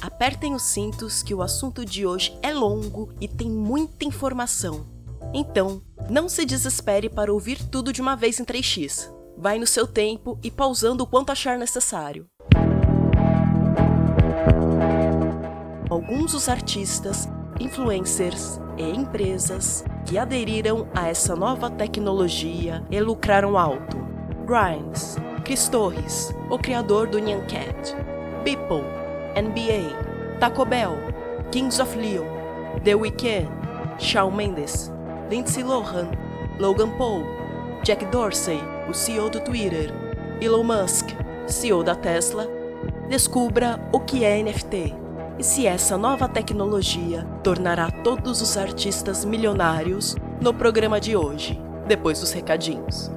Apertem os cintos que o assunto de hoje é longo e tem muita informação. Então, não se desespere para ouvir tudo de uma vez em 3x. Vai no seu tempo e pausando o quanto achar necessário. Alguns dos artistas, influencers e empresas que aderiram a essa nova tecnologia e lucraram alto Grimes, Chris Torres, o criador do Nyan Cat, People, NBA, Taco Bell, Kings of Leon, The Weeknd, Shawn Mendes, Lindsay Lohan, Logan Paul, Jack Dorsey, o CEO do Twitter, Elon Musk, CEO da Tesla, descubra o que é NFT e se essa nova tecnologia tornará todos os artistas milionários no programa de hoje, depois dos recadinhos.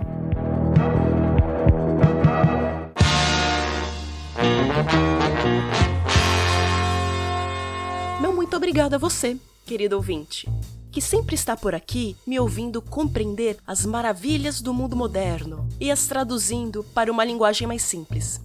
Obrigada a você, querido ouvinte, que sempre está por aqui me ouvindo compreender as maravilhas do mundo moderno e as traduzindo para uma linguagem mais simples.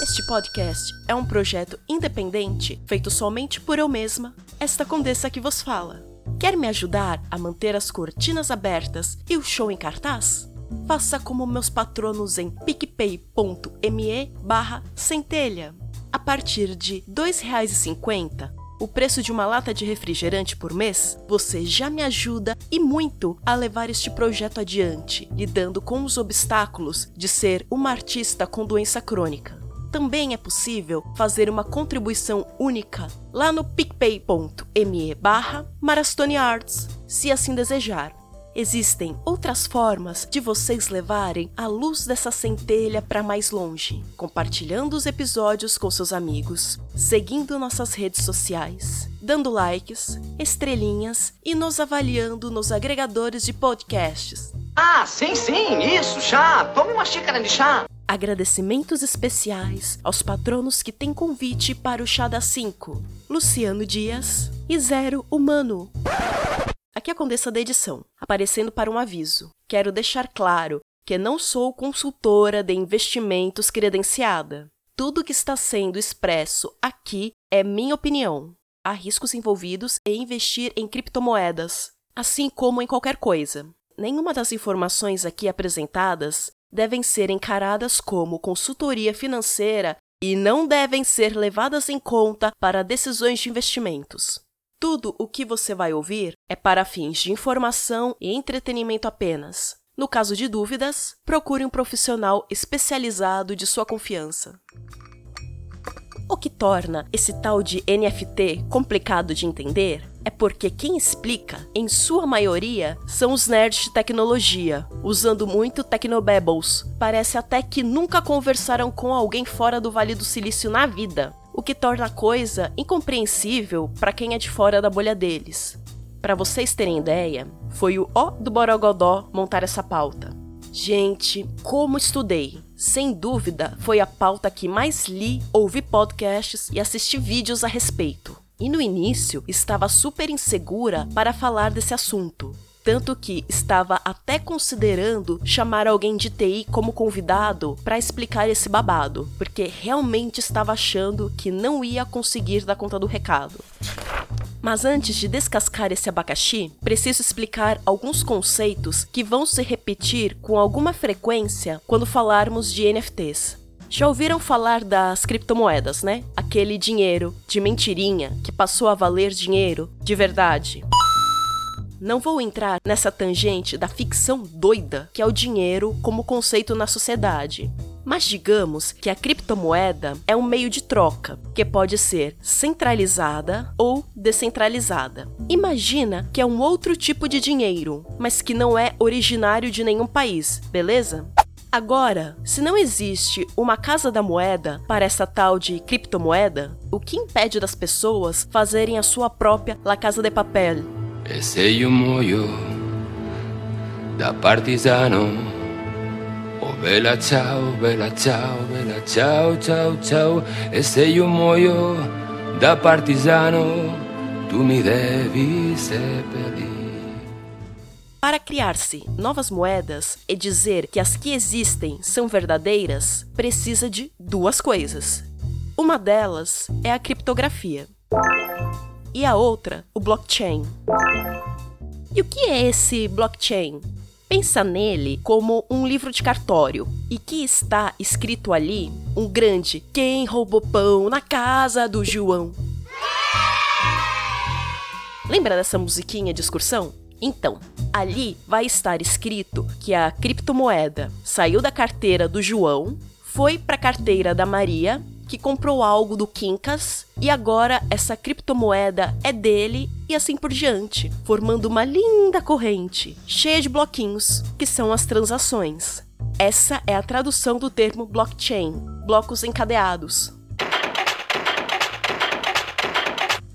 Este podcast é um projeto independente feito somente por eu mesma, esta condessa que vos fala. Quer me ajudar a manter as cortinas abertas e o show em cartaz? Faça como meus patronos em picpay.me barra centelha. A partir de R$ 2,50, o preço de uma lata de refrigerante por mês, você já me ajuda e muito a levar este projeto adiante, lidando com os obstáculos de ser uma artista com doença crônica. Também é possível fazer uma contribuição única lá no picpay.me barra Arts, se assim desejar. Existem outras formas de vocês levarem a luz dessa centelha para mais longe, compartilhando os episódios com seus amigos, seguindo nossas redes sociais, dando likes, estrelinhas e nos avaliando nos agregadores de podcasts. Ah, sim, sim, isso, chá. Tome uma xícara de chá. Agradecimentos especiais aos patronos que têm convite para o Chá da 5, Luciano Dias e Zero Humano. Aqui a Condessa da Edição, aparecendo para um aviso. Quero deixar claro que não sou consultora de investimentos credenciada. Tudo que está sendo expresso aqui é minha opinião. Há riscos envolvidos em investir em criptomoedas, assim como em qualquer coisa. Nenhuma das informações aqui apresentadas devem ser encaradas como consultoria financeira e não devem ser levadas em conta para decisões de investimentos. Tudo o que você vai ouvir é para fins de informação e entretenimento apenas. No caso de dúvidas, procure um profissional especializado de sua confiança. O que torna esse tal de NFT complicado de entender é porque quem explica, em sua maioria, são os nerds de tecnologia, usando muito Tecnobabbles. Parece até que nunca conversaram com alguém fora do Vale do Silício na vida o que torna a coisa incompreensível para quem é de fora da bolha deles. Para vocês terem ideia, foi o O do Borogodó montar essa pauta. Gente, como estudei! Sem dúvida, foi a pauta que mais li, ouvi podcasts e assisti vídeos a respeito. E no início, estava super insegura para falar desse assunto, tanto que estava até considerando chamar alguém de TI como convidado para explicar esse babado, porque realmente estava achando que não ia conseguir dar conta do recado. Mas antes de descascar esse abacaxi, preciso explicar alguns conceitos que vão se repetir com alguma frequência quando falarmos de NFTs. Já ouviram falar das criptomoedas, né? Aquele dinheiro de mentirinha que passou a valer dinheiro de verdade. Não vou entrar nessa tangente da ficção doida que é o dinheiro como conceito na sociedade. Mas digamos que a criptomoeda é um meio de troca, que pode ser centralizada ou descentralizada. Imagina que é um outro tipo de dinheiro, mas que não é originário de nenhum país, beleza? Agora, se não existe uma casa da moeda para essa tal de criptomoeda, o que impede das pessoas fazerem a sua própria La Casa de Papel? Esse é o molho da partisano. Oh bella ciao, bella ciao, bella ciao, ciao, ciao. Esse é o molho da partisano. Tu me devi seppellir. Para criar-se novas moedas e dizer que as que existem são verdadeiras, precisa de duas coisas. Uma delas é a criptografia e a outra, o blockchain. E o que é esse blockchain? Pensa nele como um livro de cartório e que está escrito ali um grande Quem roubou pão na casa do João. Lembra dessa musiquinha de excursão? Então, ali vai estar escrito que a criptomoeda saiu da carteira do João, foi para a carteira da Maria, que comprou algo do Quincas, e agora essa criptomoeda é dele e assim por diante, formando uma linda corrente, cheia de bloquinhos, que são as transações. Essa é a tradução do termo blockchain, blocos encadeados.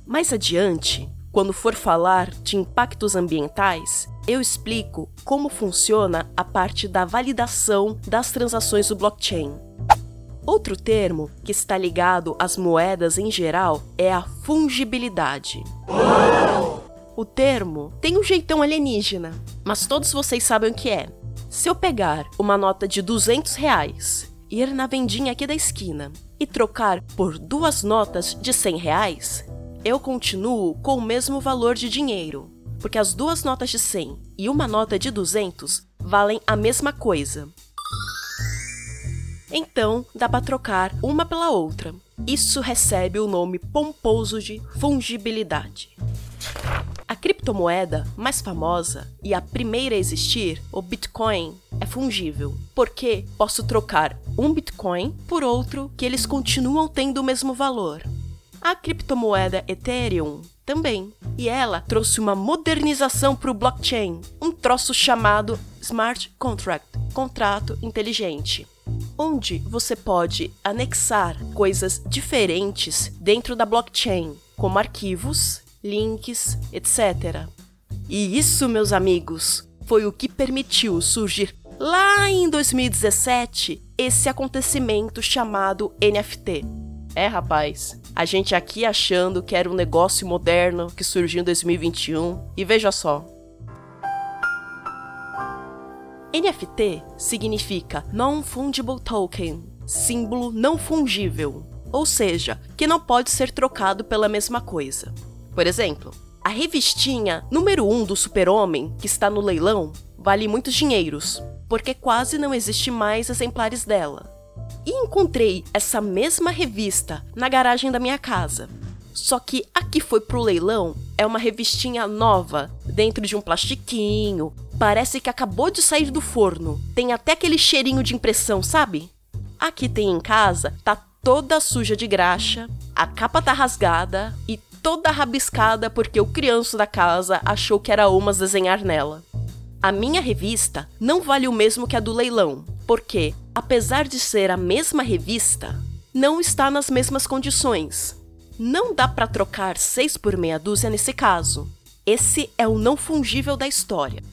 Mais adiante, quando for falar de impactos ambientais, eu explico como funciona a parte da validação das transações do blockchain. Outro termo que está ligado às moedas em geral é a fungibilidade. O termo tem um jeitão alienígena, mas todos vocês sabem o que é. Se eu pegar uma nota de 200 reais, ir na vendinha aqui da esquina e trocar por duas notas de 100 reais, eu continuo com o mesmo valor de dinheiro, porque as duas notas de 100 e uma nota de 200 valem a mesma coisa. Então, dá para trocar uma pela outra. Isso recebe o nome pomposo de fungibilidade. A criptomoeda mais famosa e a primeira a existir, o Bitcoin, é fungível, porque posso trocar um Bitcoin por outro que eles continuam tendo o mesmo valor. A criptomoeda Ethereum também. E ela trouxe uma modernização para o blockchain, um troço chamado Smart Contract, contrato inteligente, onde você pode anexar coisas diferentes dentro da blockchain, como arquivos, links, etc. E isso, meus amigos, foi o que permitiu surgir lá em 2017 esse acontecimento chamado NFT. É, rapaz, a gente aqui achando que era um negócio moderno que surgiu em 2021 e veja só. NFT significa Non-Fungible Token, símbolo não fungível, ou seja, que não pode ser trocado pela mesma coisa. Por exemplo, a revistinha número 1 um do Super-Homem, que está no leilão, vale muitos dinheiros, porque quase não existe mais exemplares dela. E encontrei essa mesma revista na garagem da minha casa. Só que a que foi pro leilão é uma revistinha nova, dentro de um plastiquinho. Parece que acabou de sair do forno. Tem até aquele cheirinho de impressão, sabe? A que tem em casa tá toda suja de graxa, a capa tá rasgada e toda rabiscada porque o criança da casa achou que era umas desenhar nela. A minha revista não vale o mesmo que a do leilão, porque, apesar de ser a mesma revista, não está nas mesmas condições. Não dá para trocar seis por meia dúzia nesse caso. Esse é o não fungível da história.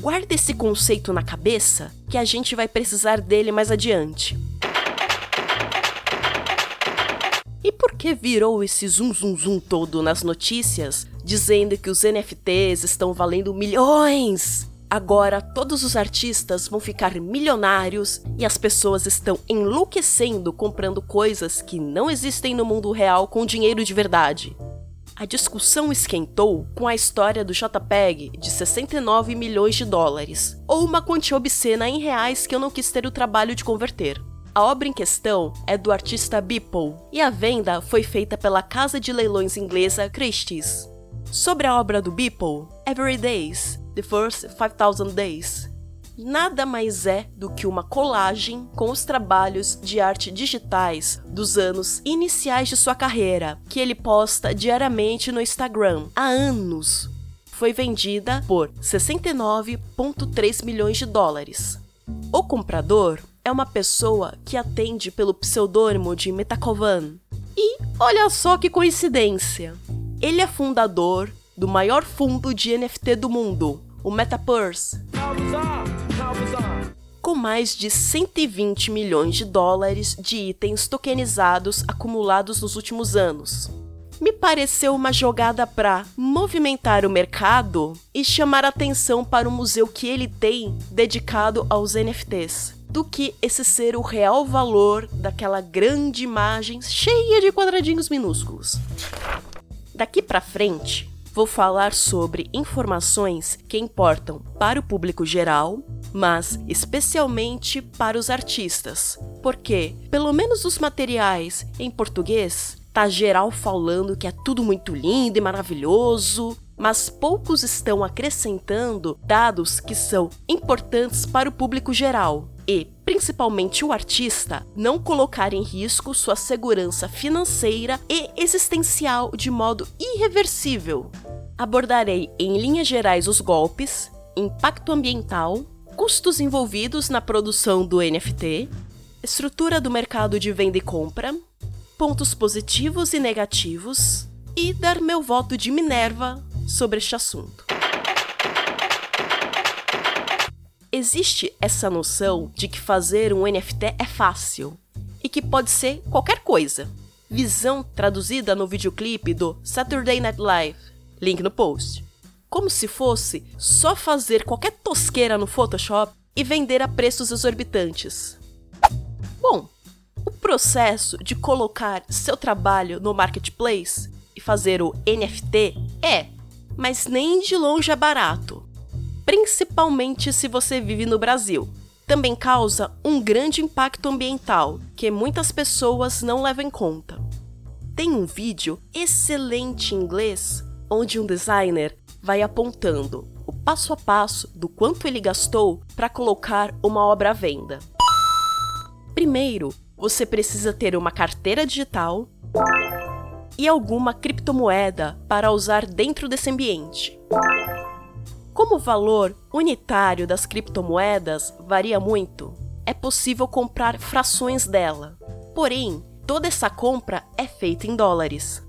Guarde esse conceito na cabeça que a gente vai precisar dele mais adiante. E por que virou esse zum zum zum todo nas notícias, dizendo que os NFTs estão valendo milhões? Agora todos os artistas vão ficar milionários e as pessoas estão enlouquecendo comprando coisas que não existem no mundo real com dinheiro de verdade. A discussão esquentou com a história do JPEG de 69 milhões de dólares, ou uma quantia obscena em reais que eu não quis ter o trabalho de converter. A obra em questão é do artista Beeple e a venda foi feita pela casa de leilões inglesa Christie's. Sobre a obra do Beeple, Every Days, The First 5000 Days. Nada mais é do que uma colagem com os trabalhos de arte digitais dos anos iniciais de sua carreira, que ele posta diariamente no Instagram há anos. Foi vendida por 69,3 milhões de dólares. O comprador é uma pessoa que atende pelo pseudônimo de Metakovan. E olha só que coincidência! Ele é fundador do maior fundo de NFT do mundo, o Metapurse. Com mais de 120 milhões de dólares de itens tokenizados acumulados nos últimos anos. Me pareceu uma jogada para movimentar o mercado e chamar atenção para o museu que ele tem dedicado aos NFTs do que esse ser o real valor daquela grande imagem cheia de quadradinhos minúsculos. Daqui para frente, vou falar sobre informações que importam para o público geral, mas especialmente para os artistas, porque, pelo menos os materiais em português, tá geral falando que é tudo muito lindo e maravilhoso, mas poucos estão acrescentando dados que são importantes para o público geral e, principalmente o artista, não colocar em risco sua segurança financeira e existencial de modo irreversível. Abordarei em linhas gerais os golpes, impacto ambiental, custos envolvidos na produção do NFT, estrutura do mercado de venda e compra, pontos positivos e negativos e dar meu voto de Minerva sobre este assunto. Existe essa noção de que fazer um NFT é fácil e que pode ser qualquer coisa. Visão traduzida no videoclipe do Saturday Night Live, link no post. Como se fosse só fazer qualquer tosqueira no Photoshop e vender a preços exorbitantes. Bom, o processo de colocar seu trabalho no marketplace e fazer o NFT é, mas nem de longe é barato principalmente se você vive no Brasil. Também causa um grande impacto ambiental que muitas pessoas não levam em conta. Tem um vídeo excelente em inglês onde um designer vai apontando o passo a passo do quanto ele gastou para colocar uma obra à venda. Primeiro, você precisa ter uma carteira digital e alguma criptomoeda para usar dentro desse ambiente. Como o valor unitário das criptomoedas varia muito, é possível comprar frações dela. Porém, toda essa compra é feita em dólares.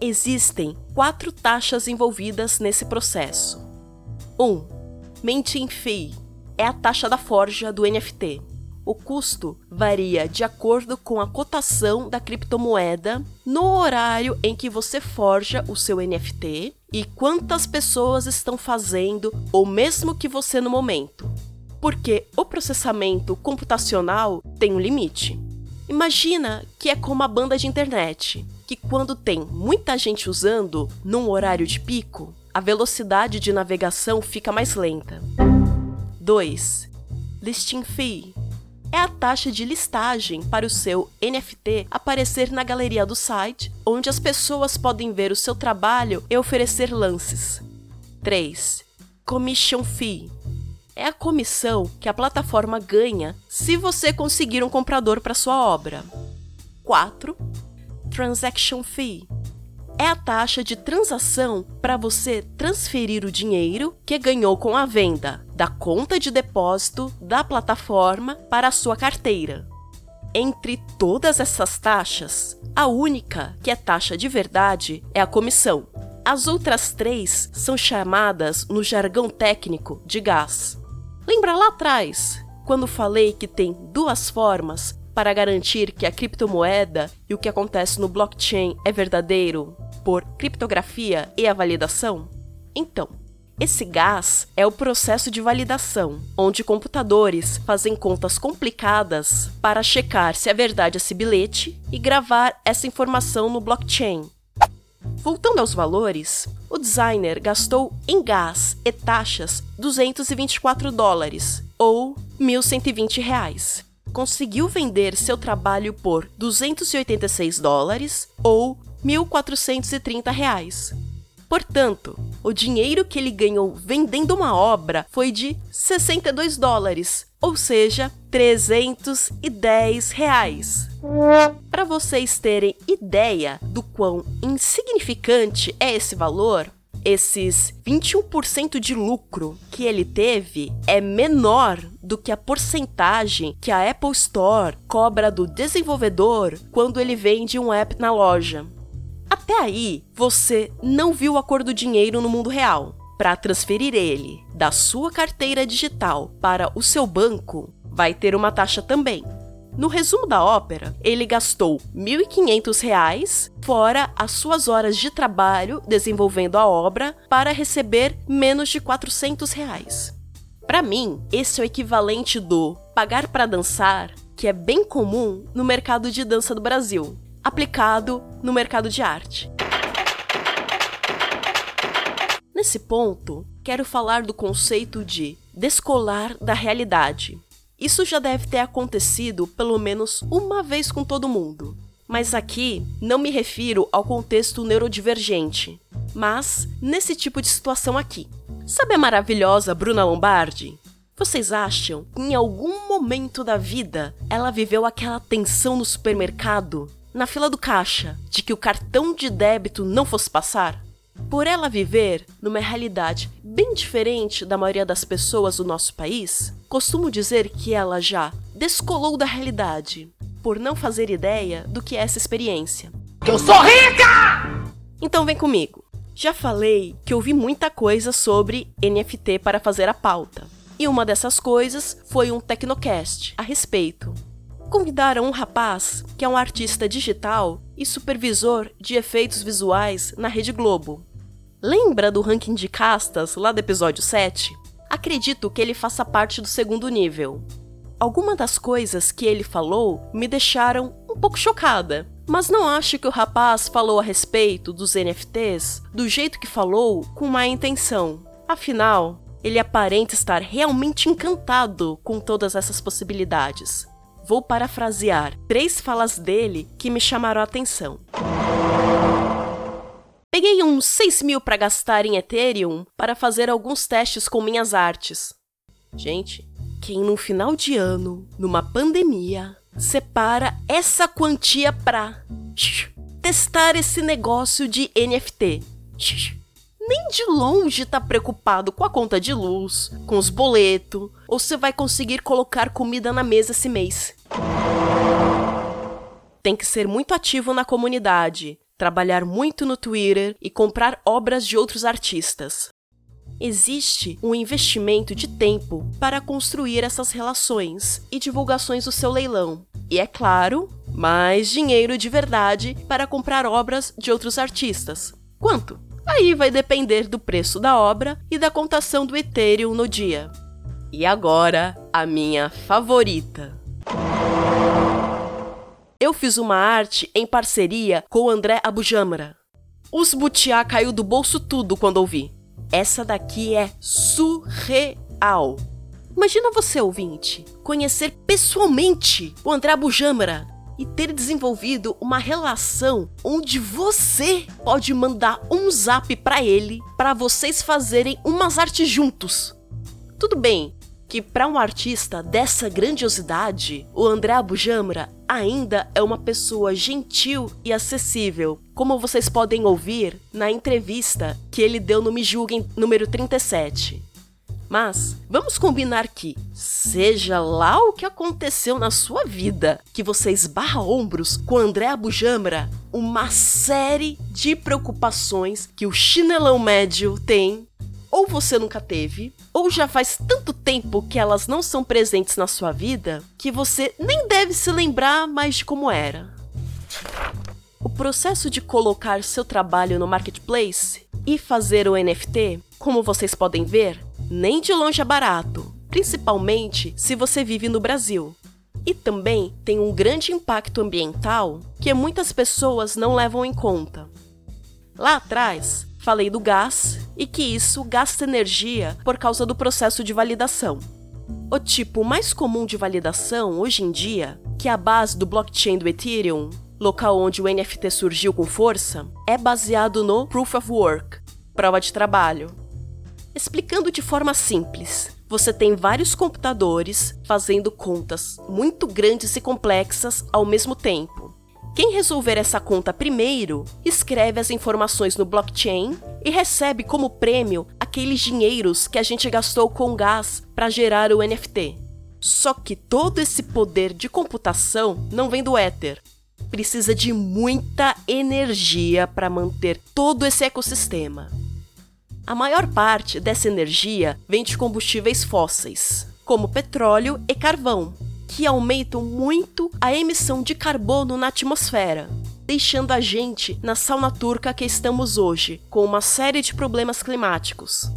Existem quatro taxas envolvidas nesse processo. 1. Um, Minting Fee é a taxa da forja do NFT. O custo varia de acordo com a cotação da criptomoeda no horário em que você forja o seu NFT e quantas pessoas estão fazendo o mesmo que você no momento. Porque o processamento computacional tem um limite. Imagina que é como a banda de internet, que quando tem muita gente usando num horário de pico, a velocidade de navegação fica mais lenta. 2. Listing Fee é a taxa de listagem para o seu NFT aparecer na galeria do site, onde as pessoas podem ver o seu trabalho e oferecer lances. 3. Commission Fee é a comissão que a plataforma ganha se você conseguir um comprador para sua obra. 4. Transaction Fee é a taxa de transação para você transferir o dinheiro que ganhou com a venda da conta de depósito da plataforma para a sua carteira. Entre todas essas taxas, a única que é taxa de verdade é a comissão. As outras três são chamadas no jargão técnico de gás. Lembra lá atrás, quando falei que tem duas formas para garantir que a criptomoeda e o que acontece no blockchain é verdadeiro? por criptografia e a validação? Então, esse gás é o processo de validação, onde computadores fazem contas complicadas para checar se é verdade esse bilhete e gravar essa informação no blockchain. Voltando aos valores, o designer gastou em gás e taxas 224 dólares, ou 1.120 reais. Conseguiu vender seu trabalho por 286 dólares, ou 1.430 reais. Portanto, o dinheiro que ele ganhou vendendo uma obra foi de 62 dólares, ou seja, 310 reais. Para vocês terem ideia do quão insignificante é esse valor, esses 21% de lucro que ele teve é menor do que a porcentagem que a Apple Store cobra do desenvolvedor quando ele vende um app na loja. Até aí, você não viu a cor do dinheiro no mundo real. Para transferir ele da sua carteira digital para o seu banco, vai ter uma taxa também. No resumo da ópera, ele gastou R$ 1.500 fora as suas horas de trabalho desenvolvendo a obra para receber menos de 400 reais. Para mim, esse é o equivalente do pagar para dançar, que é bem comum no mercado de dança do Brasil, aplicado no mercado de arte. Nesse ponto, quero falar do conceito de descolar da realidade. Isso já deve ter acontecido pelo menos uma vez com todo mundo. Mas aqui não me refiro ao contexto neurodivergente, mas nesse tipo de situação aqui. Sabe a maravilhosa Bruna Lombardi? Vocês acham que em algum momento da vida ela viveu aquela tensão no supermercado, na fila do caixa, de que o cartão de débito não fosse passar? Por ela viver numa realidade bem diferente da maioria das pessoas do nosso país, costumo dizer que ela já descolou da realidade, por não fazer ideia do que é essa experiência. Eu sou rica! Então vem comigo. Já falei que ouvi muita coisa sobre NFT para fazer a pauta. E uma dessas coisas foi um Tecnocast a respeito. Convidaram um rapaz que é um artista digital e supervisor de efeitos visuais na Rede Globo. Lembra do ranking de castas lá do episódio 7? Acredito que ele faça parte do segundo nível. Algumas das coisas que ele falou me deixaram um pouco chocada, mas não acho que o rapaz falou a respeito dos NFTs do jeito que falou com má intenção. Afinal, ele aparenta estar realmente encantado com todas essas possibilidades. Vou parafrasear três falas dele que me chamaram a atenção. Peguei uns 6 mil para gastar em Ethereum para fazer alguns testes com minhas artes. Gente, quem no final de ano, numa pandemia, separa essa quantia para testar esse negócio de NFT? Nem de longe tá preocupado com a conta de luz, com os boletos, ou se vai conseguir colocar comida na mesa esse mês. Tem que ser muito ativo na comunidade, trabalhar muito no Twitter e comprar obras de outros artistas. Existe um investimento de tempo para construir essas relações e divulgações do seu leilão. E é claro, mais dinheiro de verdade para comprar obras de outros artistas. Quanto? Aí vai depender do preço da obra e da contação do Ethereum no dia. E agora, a minha favorita eu fiz uma arte em parceria com o André Abujamra. Os butiá caiu do bolso tudo quando ouvi. Essa daqui é surreal. Imagina você, ouvinte, conhecer pessoalmente o André Abujamra e ter desenvolvido uma relação onde você pode mandar um zap para ele para vocês fazerem umas artes juntos. Tudo bem, que para um artista dessa grandiosidade, o André Abujamra ainda é uma pessoa gentil e acessível, como vocês podem ouvir na entrevista que ele deu no Me Julguem número 37. Mas vamos combinar que, seja lá o que aconteceu na sua vida, que você esbarra ombros com André Abujamra, uma série de preocupações que o chinelão médio tem ou você nunca teve, ou já faz tanto tempo que elas não são presentes na sua vida que você nem deve se lembrar mais de como era. O processo de colocar seu trabalho no marketplace e fazer o NFT, como vocês podem ver, nem de longe é barato, principalmente se você vive no Brasil. E também tem um grande impacto ambiental que muitas pessoas não levam em conta. Lá atrás, falei do gás e que isso gasta energia por causa do processo de validação. O tipo mais comum de validação hoje em dia, que é a base do blockchain do Ethereum, local onde o NFT surgiu com força, é baseado no Proof of Work, prova de trabalho. Explicando de forma simples, você tem vários computadores fazendo contas muito grandes e complexas ao mesmo tempo. Quem resolver essa conta primeiro, escreve as informações no blockchain e recebe como prêmio aqueles dinheiros que a gente gastou com gás para gerar o NFT. Só que todo esse poder de computação não vem do éter. Precisa de muita energia para manter todo esse ecossistema. A maior parte dessa energia vem de combustíveis fósseis, como petróleo e carvão, que aumentam muito a emissão de carbono na atmosfera, deixando a gente na sauna turca que estamos hoje, com uma série de problemas climáticos.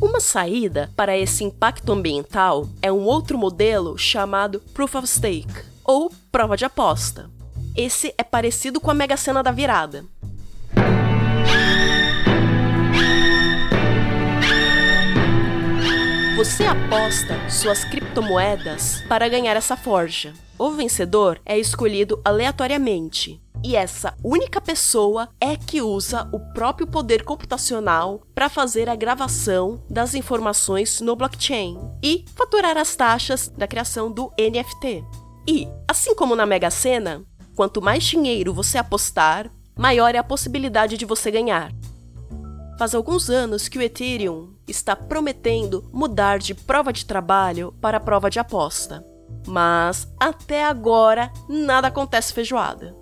Uma saída para esse impacto ambiental é um outro modelo chamado Proof of Stake, ou prova de aposta. Esse é parecido com a Mega Sena da virada. Você aposta suas criptomoedas para ganhar essa forja. O vencedor é escolhido aleatoriamente. E essa única pessoa é que usa o próprio poder computacional para fazer a gravação das informações no blockchain e faturar as taxas da criação do NFT. E, assim como na Mega Sena, quanto mais dinheiro você apostar, maior é a possibilidade de você ganhar. Faz alguns anos que o Ethereum está prometendo mudar de prova de trabalho para prova de aposta. Mas até agora nada acontece feijoada.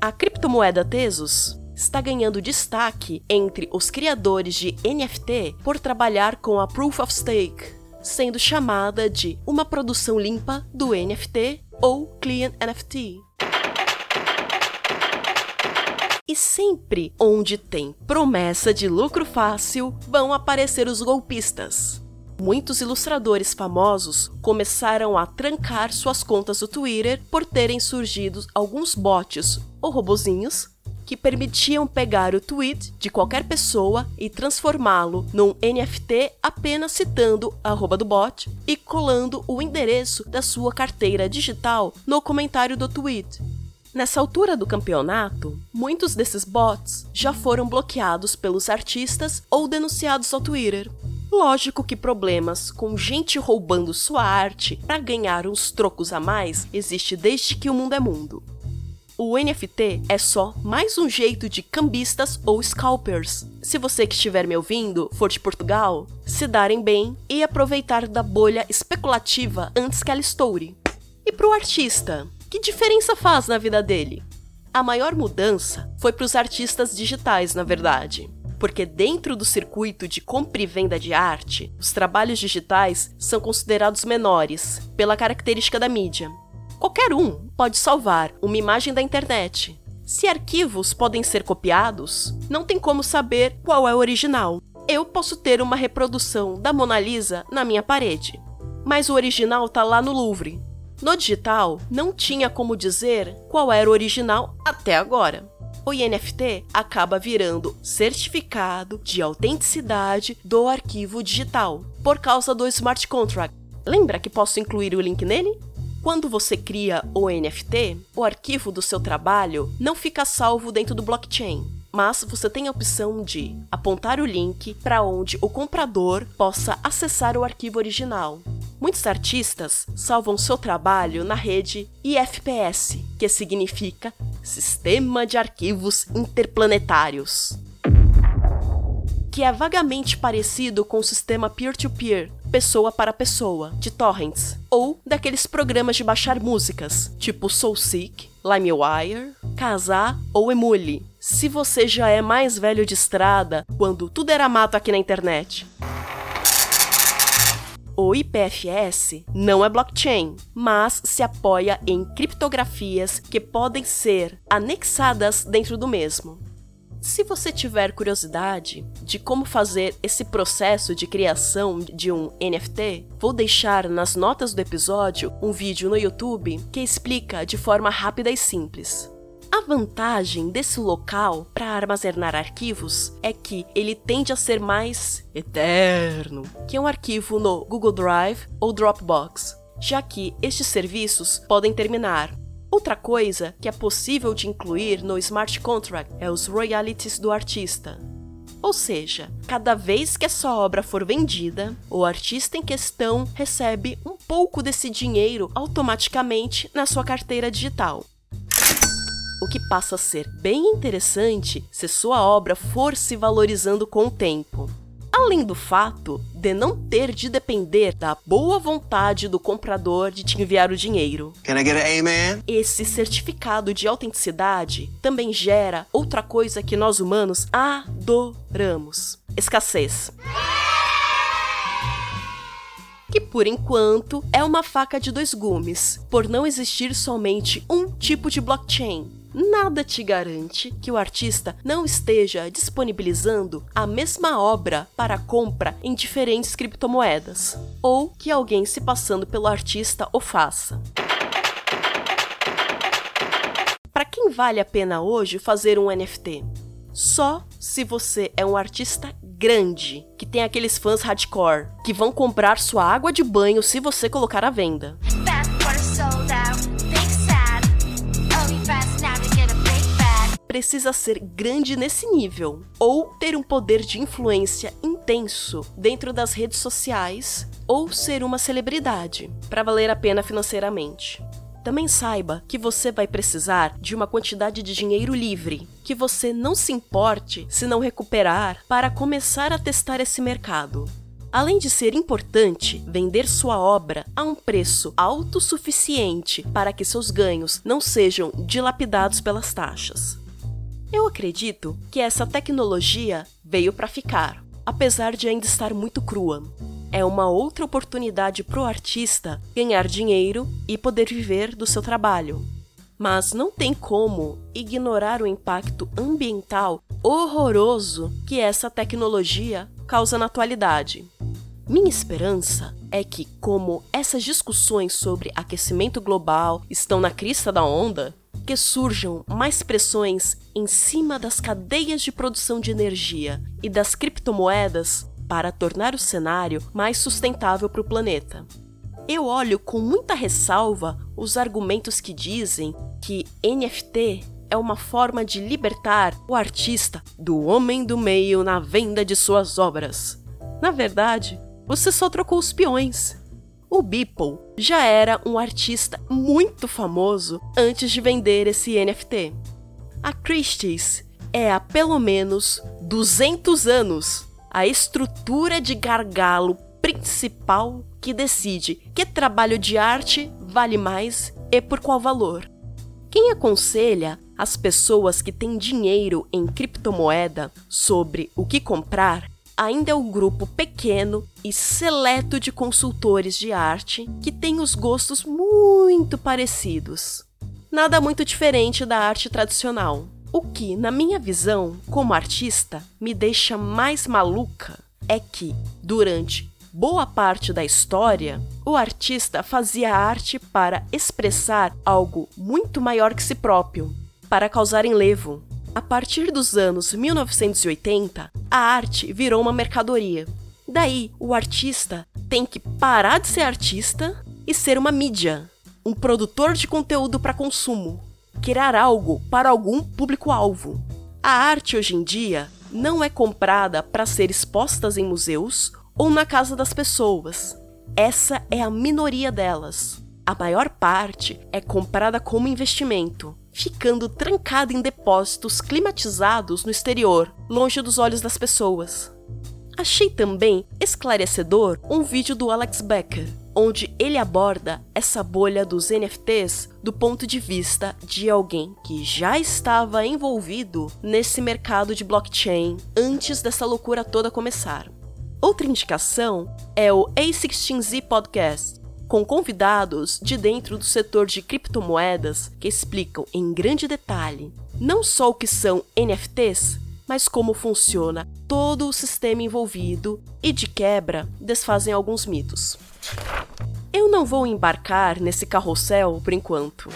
A criptomoeda Tesos está ganhando destaque entre os criadores de NFT por trabalhar com a Proof of Stake, sendo chamada de uma produção limpa do NFT ou Clean NFT. Sempre onde tem promessa de lucro fácil, vão aparecer os golpistas. Muitos ilustradores famosos começaram a trancar suas contas do Twitter por terem surgido alguns bots ou robozinhos que permitiam pegar o tweet de qualquer pessoa e transformá-lo num NFT apenas citando a arroba do bot e colando o endereço da sua carteira digital no comentário do tweet. Nessa altura do campeonato, muitos desses bots já foram bloqueados pelos artistas ou denunciados ao Twitter. Lógico que problemas com gente roubando sua arte para ganhar uns trocos a mais existe desde que o mundo é mundo. O NFT é só mais um jeito de cambistas ou scalpers. Se você que estiver me ouvindo for de Portugal, se darem bem e aproveitar da bolha especulativa antes que ela estoure. E pro artista, que diferença faz na vida dele? A maior mudança foi para os artistas digitais, na verdade. Porque dentro do circuito de compra e venda de arte, os trabalhos digitais são considerados menores, pela característica da mídia. Qualquer um pode salvar uma imagem da internet. Se arquivos podem ser copiados, não tem como saber qual é o original. Eu posso ter uma reprodução da Mona Lisa na minha parede, mas o original está lá no Louvre, no digital, não tinha como dizer qual era o original até agora. O NFT acaba virando certificado de autenticidade do arquivo digital, por causa do smart contract. Lembra que posso incluir o link nele? Quando você cria o NFT, o arquivo do seu trabalho não fica salvo dentro do blockchain, mas você tem a opção de apontar o link para onde o comprador possa acessar o arquivo original. Muitos artistas salvam seu trabalho na rede IFPS, que significa Sistema de Arquivos Interplanetários, que é vagamente parecido com o sistema peer-to-peer, pessoa para pessoa, de torrents, ou daqueles programas de baixar músicas, tipo SoulSeek, LimeWire, Kazaa ou Emule, se você já é mais velho de estrada, quando tudo era mato aqui na internet. O IPFS não é blockchain, mas se apoia em criptografias que podem ser anexadas dentro do mesmo. Se você tiver curiosidade de como fazer esse processo de criação de um NFT, vou deixar nas notas do episódio um vídeo no YouTube que explica de forma rápida e simples. A vantagem desse local para armazenar arquivos é que ele tende a ser mais eterno que um arquivo no Google Drive ou Dropbox, já que estes serviços podem terminar. Outra coisa que é possível de incluir no smart contract é os royalties do artista. Ou seja, cada vez que essa obra for vendida, o artista em questão recebe um pouco desse dinheiro automaticamente na sua carteira digital o que passa a ser bem interessante se sua obra for se valorizando com o tempo. Além do fato de não ter de depender da boa vontade do comprador de te enviar o dinheiro. Can I get an amen? Esse certificado de autenticidade também gera outra coisa que nós humanos adoramos: escassez. Que por enquanto é uma faca de dois gumes, por não existir somente um tipo de blockchain, nada te garante que o artista não esteja disponibilizando a mesma obra para compra em diferentes criptomoedas, ou que alguém se passando pelo artista o faça. Para quem vale a pena hoje fazer um NFT? Só se você é um artista grande, que tem aqueles fãs hardcore, que vão comprar sua água de banho se você colocar à venda. Precisa ser grande nesse nível, ou ter um poder de influência intenso dentro das redes sociais, ou ser uma celebridade, para valer a pena financeiramente. Também saiba que você vai precisar de uma quantidade de dinheiro livre, que você não se importe se não recuperar para começar a testar esse mercado. Além de ser importante vender sua obra a um preço autossuficiente para que seus ganhos não sejam dilapidados pelas taxas. Eu acredito que essa tecnologia veio para ficar, apesar de ainda estar muito crua é uma outra oportunidade para o artista ganhar dinheiro e poder viver do seu trabalho. Mas não tem como ignorar o impacto ambiental horroroso que essa tecnologia causa na atualidade. Minha esperança é que, como essas discussões sobre aquecimento global estão na crista da onda, que surjam mais pressões em cima das cadeias de produção de energia e das criptomoedas para tornar o cenário mais sustentável para o planeta. Eu olho com muita ressalva os argumentos que dizem que NFT é uma forma de libertar o artista do homem do meio na venda de suas obras. Na verdade, você só trocou os peões. O Beeple já era um artista muito famoso antes de vender esse NFT. A Christie's é há pelo menos 200 anos a estrutura de gargalo principal que decide que trabalho de arte vale mais e por qual valor. Quem aconselha as pessoas que têm dinheiro em criptomoeda sobre o que comprar ainda é um grupo pequeno e seleto de consultores de arte que têm os gostos muito parecidos. Nada muito diferente da arte tradicional. O que, na minha visão, como artista, me deixa mais maluca é que, durante boa parte da história, o artista fazia arte para expressar algo muito maior que si próprio, para causar enlevo. A partir dos anos 1980, a arte virou uma mercadoria. Daí, o artista tem que parar de ser artista e ser uma mídia, um produtor de conteúdo para consumo, criar algo para algum público-alvo. A arte hoje em dia não é comprada para ser exposta em museus ou na casa das pessoas. Essa é a minoria delas. A maior parte é comprada como investimento, ficando trancada em depósitos climatizados no exterior, longe dos olhos das pessoas. Achei também esclarecedor um vídeo do Alex Becker, onde ele aborda essa bolha dos NFTs do ponto de vista de alguém que já estava envolvido nesse mercado de blockchain antes dessa loucura toda começar. Outra indicação é o A16Z Podcast, com convidados de dentro do setor de criptomoedas que explicam em grande detalhe não só o que são NFTs, mas como funciona todo o sistema envolvido e, de quebra, desfazem alguns mitos. Eu não vou embarcar nesse carrossel por enquanto.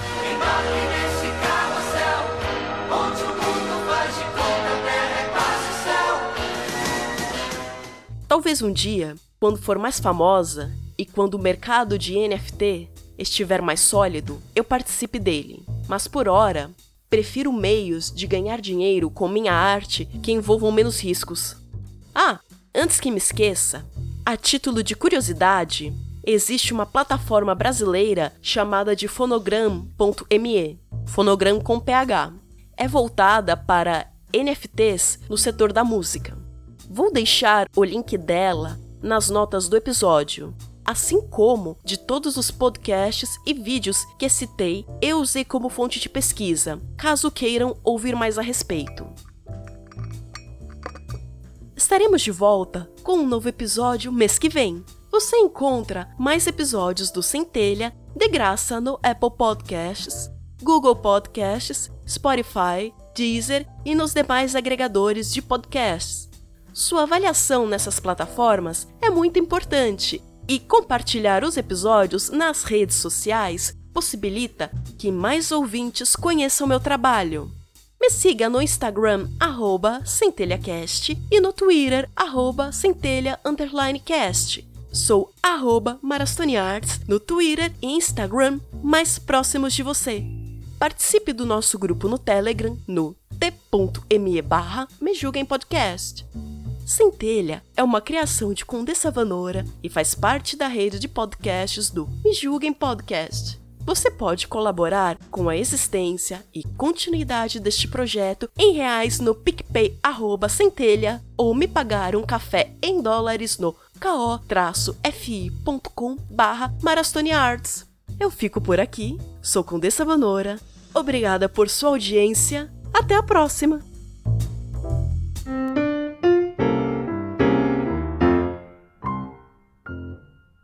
Talvez um dia, quando for mais famosa e quando o mercado de NFT estiver mais sólido, eu participe dele. Mas por hora, prefiro meios de ganhar dinheiro com minha arte que envolvam menos riscos. Ah, antes que me esqueça, a título de curiosidade, existe uma plataforma brasileira chamada de fonogram.me, fonogram com PH. É voltada para NFTs no setor da música. Vou deixar o link dela nas notas do episódio. Assim como de todos os podcasts e vídeos que citei, eu usei como fonte de pesquisa, caso queiram ouvir mais a respeito. Estaremos de volta com um novo episódio mês que vem. Você encontra mais episódios do Centelha de graça no Apple Podcasts, Google Podcasts, Spotify, Deezer e nos demais agregadores de podcasts. Sua avaliação nessas plataformas é muito importante e compartilhar os episódios nas redes sociais possibilita que mais ouvintes conheçam meu trabalho. Me siga no Instagram, arroba centelhacast, e no Twitter, arroba centelha_cast. Sou arroba marastoniarts no Twitter e Instagram mais próximos de você. Participe do nosso grupo no Telegram no t.me barra Me Julguem Podcast. Centelha é uma criação de Condessa Vanora e faz parte da rede de podcasts do Me Julguem Podcast. Você pode colaborar com a existência e continuidade deste projeto em reais no PicPay arroba centelha ou me pagar um café em dólares no ko-fi.com barra Arts. Eu fico por aqui, sou Condessa Vanora, obrigada por sua audiência, até a próxima!